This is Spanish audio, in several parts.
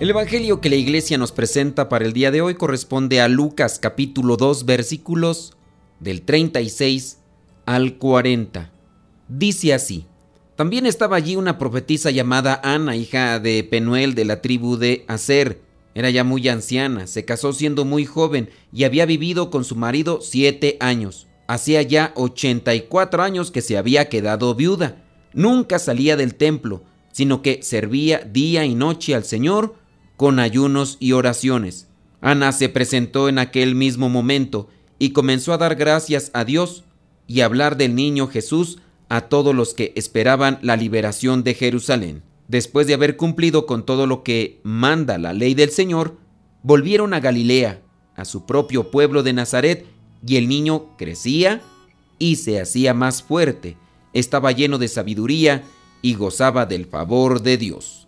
El Evangelio que la iglesia nos presenta para el día de hoy corresponde a Lucas capítulo 2 versículos del 36 al 40. Dice así, también estaba allí una profetisa llamada Ana, hija de Penuel de la tribu de Aser. Era ya muy anciana, se casó siendo muy joven y había vivido con su marido siete años. Hacía ya 84 años que se había quedado viuda. Nunca salía del templo, sino que servía día y noche al Señor con ayunos y oraciones. Ana se presentó en aquel mismo momento y comenzó a dar gracias a Dios y hablar del niño Jesús a todos los que esperaban la liberación de Jerusalén. Después de haber cumplido con todo lo que manda la ley del Señor, volvieron a Galilea, a su propio pueblo de Nazaret, y el niño crecía y se hacía más fuerte, estaba lleno de sabiduría y gozaba del favor de Dios.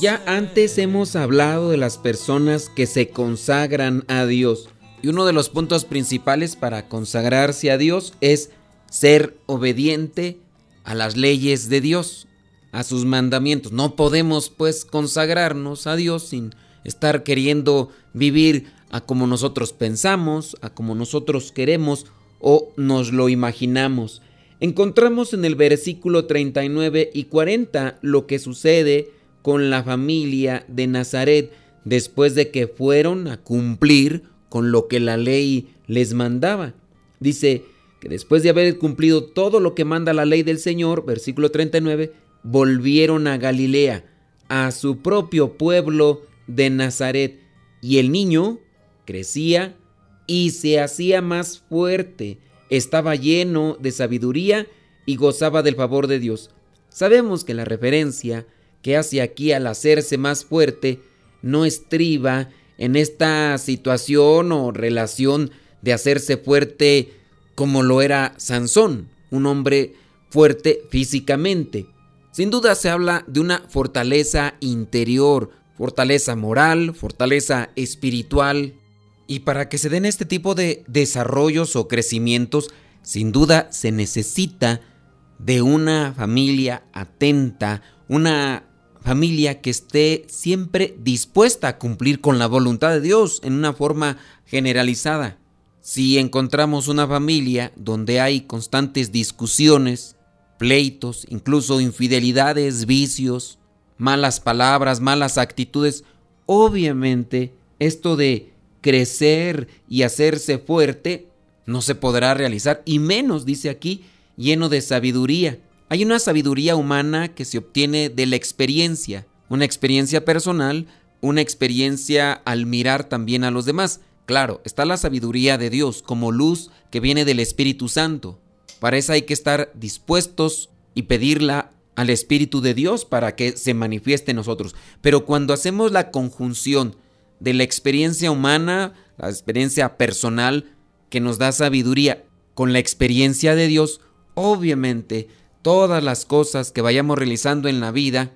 Ya antes hemos hablado de las personas que se consagran a Dios. Y uno de los puntos principales para consagrarse a Dios es ser obediente a las leyes de Dios, a sus mandamientos. No podemos pues consagrarnos a Dios sin estar queriendo vivir a como nosotros pensamos, a como nosotros queremos o nos lo imaginamos. Encontramos en el versículo 39 y 40 lo que sucede con la familia de Nazaret después de que fueron a cumplir con lo que la ley les mandaba. Dice que después de haber cumplido todo lo que manda la ley del Señor, versículo 39, volvieron a Galilea, a su propio pueblo de Nazaret, y el niño crecía y se hacía más fuerte, estaba lleno de sabiduría y gozaba del favor de Dios. Sabemos que la referencia que hace aquí al hacerse más fuerte no estriba en esta situación o relación de hacerse fuerte como lo era Sansón, un hombre fuerte físicamente. Sin duda se habla de una fortaleza interior, fortaleza moral, fortaleza espiritual, y para que se den este tipo de desarrollos o crecimientos, sin duda se necesita de una familia atenta, una familia que esté siempre dispuesta a cumplir con la voluntad de Dios en una forma generalizada. Si encontramos una familia donde hay constantes discusiones, pleitos, incluso infidelidades, vicios, malas palabras, malas actitudes, obviamente esto de crecer y hacerse fuerte, no se podrá realizar, y menos, dice aquí, lleno de sabiduría. Hay una sabiduría humana que se obtiene de la experiencia, una experiencia personal, una experiencia al mirar también a los demás. Claro, está la sabiduría de Dios como luz que viene del Espíritu Santo. Para eso hay que estar dispuestos y pedirla al Espíritu de Dios para que se manifieste en nosotros. Pero cuando hacemos la conjunción de la experiencia humana, la experiencia personal que nos da sabiduría con la experiencia de Dios, obviamente todas las cosas que vayamos realizando en la vida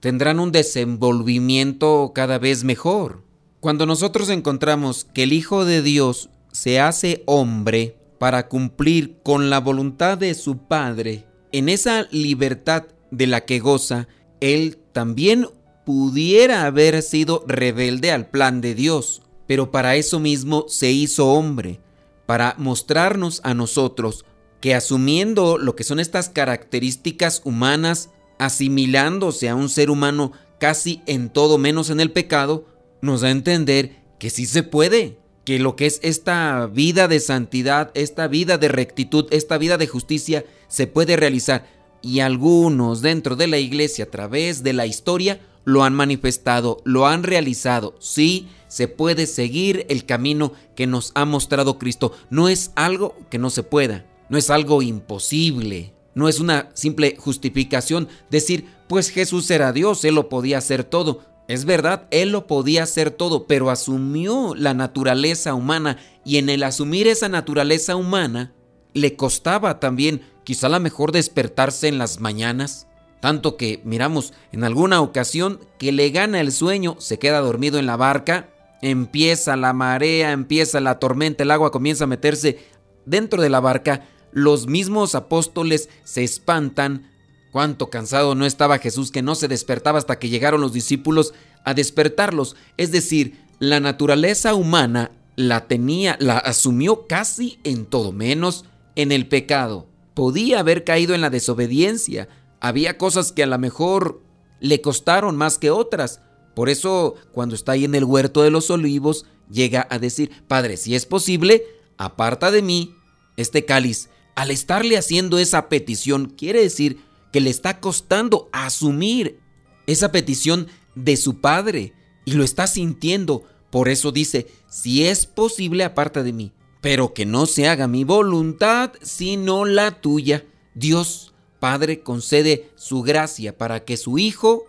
tendrán un desenvolvimiento cada vez mejor. Cuando nosotros encontramos que el Hijo de Dios se hace hombre para cumplir con la voluntad de su Padre, en esa libertad de la que goza, Él también pudiera haber sido rebelde al plan de Dios, pero para eso mismo se hizo hombre, para mostrarnos a nosotros que asumiendo lo que son estas características humanas, asimilándose a un ser humano casi en todo menos en el pecado, nos da a entender que sí se puede, que lo que es esta vida de santidad, esta vida de rectitud, esta vida de justicia, se puede realizar. Y algunos dentro de la iglesia a través de la historia lo han manifestado, lo han realizado. Sí, se puede seguir el camino que nos ha mostrado Cristo. No es algo que no se pueda, no es algo imposible, no es una simple justificación decir, pues Jesús era Dios, Él lo podía hacer todo. Es verdad, Él lo podía hacer todo, pero asumió la naturaleza humana y en el asumir esa naturaleza humana le costaba también quizá la mejor despertarse en las mañanas tanto que miramos en alguna ocasión que le gana el sueño, se queda dormido en la barca, empieza la marea, empieza la tormenta, el agua comienza a meterse dentro de la barca, los mismos apóstoles se espantan. Cuánto cansado no estaba Jesús que no se despertaba hasta que llegaron los discípulos a despertarlos. Es decir, la naturaleza humana la tenía, la asumió casi en todo menos en el pecado. Podía haber caído en la desobediencia, había cosas que a lo mejor le costaron más que otras. Por eso, cuando está ahí en el huerto de los olivos, llega a decir, Padre, si es posible, aparta de mí este cáliz. Al estarle haciendo esa petición, quiere decir que le está costando asumir esa petición de su Padre y lo está sintiendo. Por eso dice, si es posible, aparta de mí, pero que no se haga mi voluntad, sino la tuya. Dios Padre concede su gracia para que su Hijo,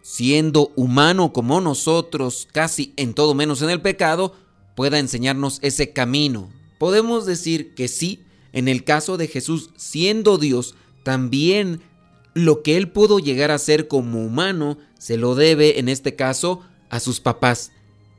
siendo humano como nosotros, casi en todo menos en el pecado, pueda enseñarnos ese camino. Podemos decir que sí, en el caso de Jesús, siendo Dios, también lo que él pudo llegar a ser como humano se lo debe en este caso a sus papás,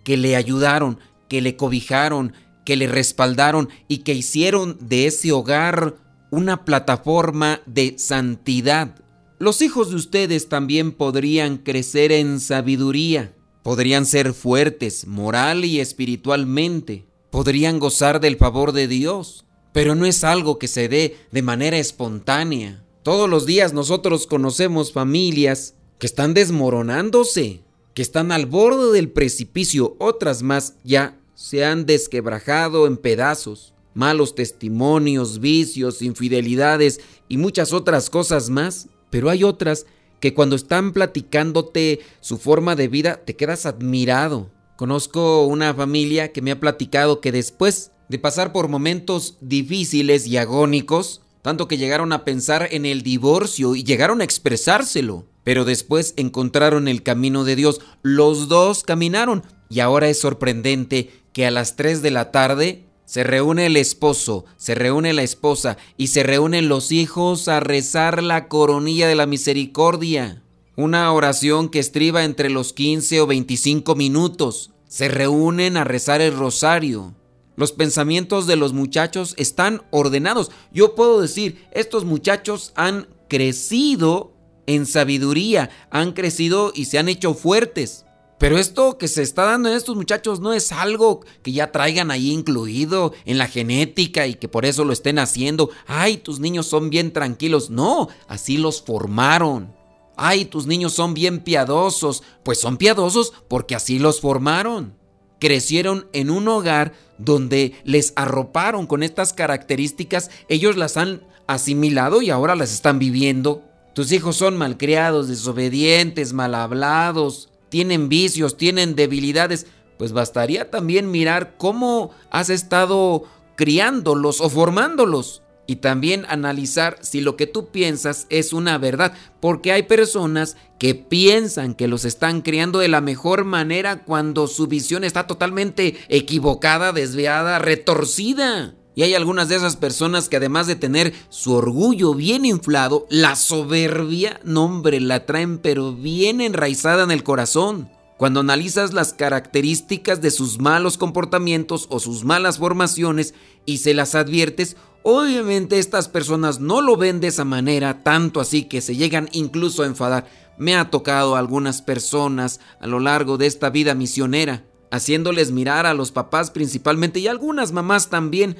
que le ayudaron, que le cobijaron, que le respaldaron y que hicieron de ese hogar una plataforma de santidad. Los hijos de ustedes también podrían crecer en sabiduría, podrían ser fuertes moral y espiritualmente, podrían gozar del favor de Dios, pero no es algo que se dé de manera espontánea. Todos los días nosotros conocemos familias que están desmoronándose, que están al borde del precipicio, otras más ya se han desquebrajado en pedazos malos testimonios, vicios, infidelidades y muchas otras cosas más. Pero hay otras que cuando están platicándote su forma de vida te quedas admirado. Conozco una familia que me ha platicado que después de pasar por momentos difíciles y agónicos, tanto que llegaron a pensar en el divorcio y llegaron a expresárselo, pero después encontraron el camino de Dios. Los dos caminaron y ahora es sorprendente que a las 3 de la tarde se reúne el esposo, se reúne la esposa y se reúnen los hijos a rezar la coronilla de la misericordia. Una oración que estriba entre los 15 o 25 minutos. Se reúnen a rezar el rosario. Los pensamientos de los muchachos están ordenados. Yo puedo decir, estos muchachos han crecido en sabiduría, han crecido y se han hecho fuertes. Pero esto que se está dando en estos muchachos no es algo que ya traigan ahí incluido en la genética y que por eso lo estén haciendo. Ay, tus niños son bien tranquilos. No, así los formaron. Ay, tus niños son bien piadosos. Pues son piadosos porque así los formaron. Crecieron en un hogar donde les arroparon con estas características. Ellos las han asimilado y ahora las están viviendo. Tus hijos son malcriados, desobedientes, mal hablados, tienen vicios, tienen debilidades, pues bastaría también mirar cómo has estado criándolos o formándolos. Y también analizar si lo que tú piensas es una verdad, porque hay personas que piensan que los están criando de la mejor manera cuando su visión está totalmente equivocada, desviada, retorcida. Y hay algunas de esas personas que además de tener su orgullo bien inflado, la soberbia, nombre, la traen pero bien enraizada en el corazón. Cuando analizas las características de sus malos comportamientos o sus malas formaciones y se las adviertes, obviamente estas personas no lo ven de esa manera, tanto así que se llegan incluso a enfadar. Me ha tocado a algunas personas a lo largo de esta vida misionera, haciéndoles mirar a los papás principalmente y algunas mamás también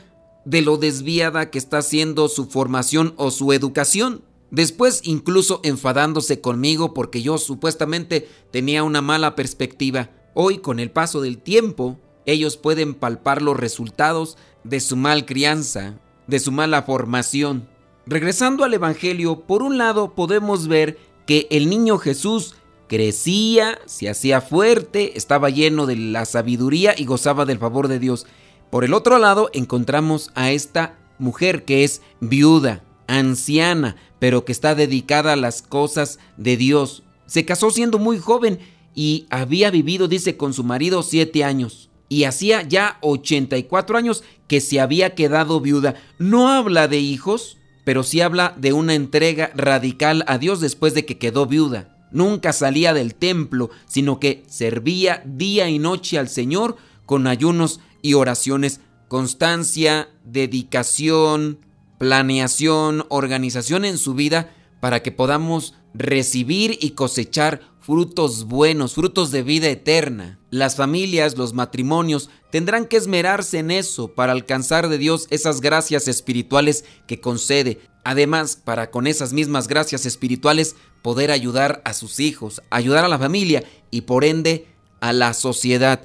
de lo desviada que está siendo su formación o su educación. Después incluso enfadándose conmigo porque yo supuestamente tenía una mala perspectiva. Hoy con el paso del tiempo, ellos pueden palpar los resultados de su mal crianza, de su mala formación. Regresando al Evangelio, por un lado podemos ver que el niño Jesús crecía, se hacía fuerte, estaba lleno de la sabiduría y gozaba del favor de Dios. Por el otro lado encontramos a esta mujer que es viuda, anciana, pero que está dedicada a las cosas de Dios. Se casó siendo muy joven y había vivido, dice, con su marido siete años. Y hacía ya 84 años que se había quedado viuda. No habla de hijos, pero sí habla de una entrega radical a Dios después de que quedó viuda. Nunca salía del templo, sino que servía día y noche al Señor con ayunos y oraciones. Constancia, dedicación, planeación, organización en su vida para que podamos recibir y cosechar frutos buenos, frutos de vida eterna. Las familias, los matrimonios tendrán que esmerarse en eso para alcanzar de Dios esas gracias espirituales que concede. Además, para con esas mismas gracias espirituales poder ayudar a sus hijos, ayudar a la familia y por ende a la sociedad.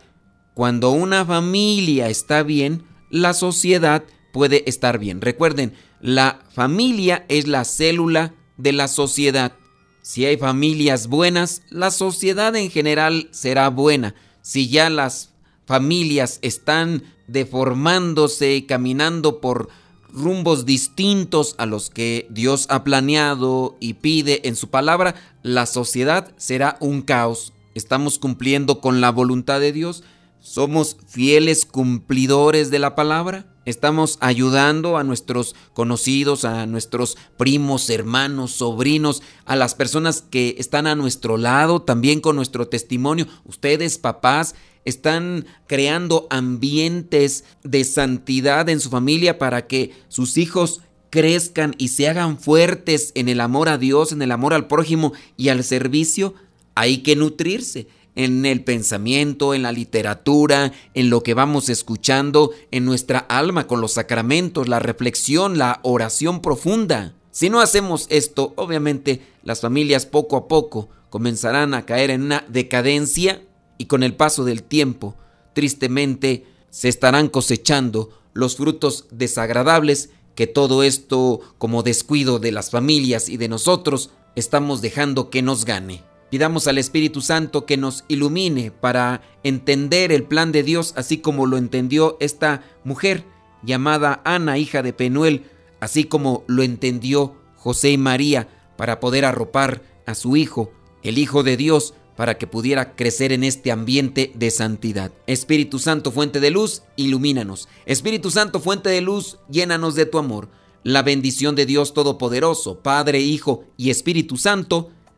Cuando una familia está bien, la sociedad puede estar bien. Recuerden, la familia es la célula de la sociedad. Si hay familias buenas, la sociedad en general será buena. Si ya las familias están deformándose, caminando por rumbos distintos a los que Dios ha planeado y pide en su palabra, la sociedad será un caos. ¿Estamos cumpliendo con la voluntad de Dios? ¿Somos fieles cumplidores de la palabra? ¿Estamos ayudando a nuestros conocidos, a nuestros primos, hermanos, sobrinos, a las personas que están a nuestro lado, también con nuestro testimonio? Ustedes, papás, están creando ambientes de santidad en su familia para que sus hijos crezcan y se hagan fuertes en el amor a Dios, en el amor al prójimo y al servicio. Hay que nutrirse en el pensamiento, en la literatura, en lo que vamos escuchando, en nuestra alma con los sacramentos, la reflexión, la oración profunda. Si no hacemos esto, obviamente las familias poco a poco comenzarán a caer en una decadencia y con el paso del tiempo, tristemente, se estarán cosechando los frutos desagradables que todo esto, como descuido de las familias y de nosotros, estamos dejando que nos gane. Pidamos al Espíritu Santo que nos ilumine para entender el plan de Dios así como lo entendió esta mujer llamada Ana, hija de Penuel, así como lo entendió José y María para poder arropar a su hijo, el Hijo de Dios, para que pudiera crecer en este ambiente de santidad. Espíritu Santo, fuente de luz, ilumínanos. Espíritu Santo, fuente de luz, llénanos de tu amor. La bendición de Dios Todopoderoso, Padre, Hijo y Espíritu Santo,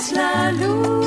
It's la lune.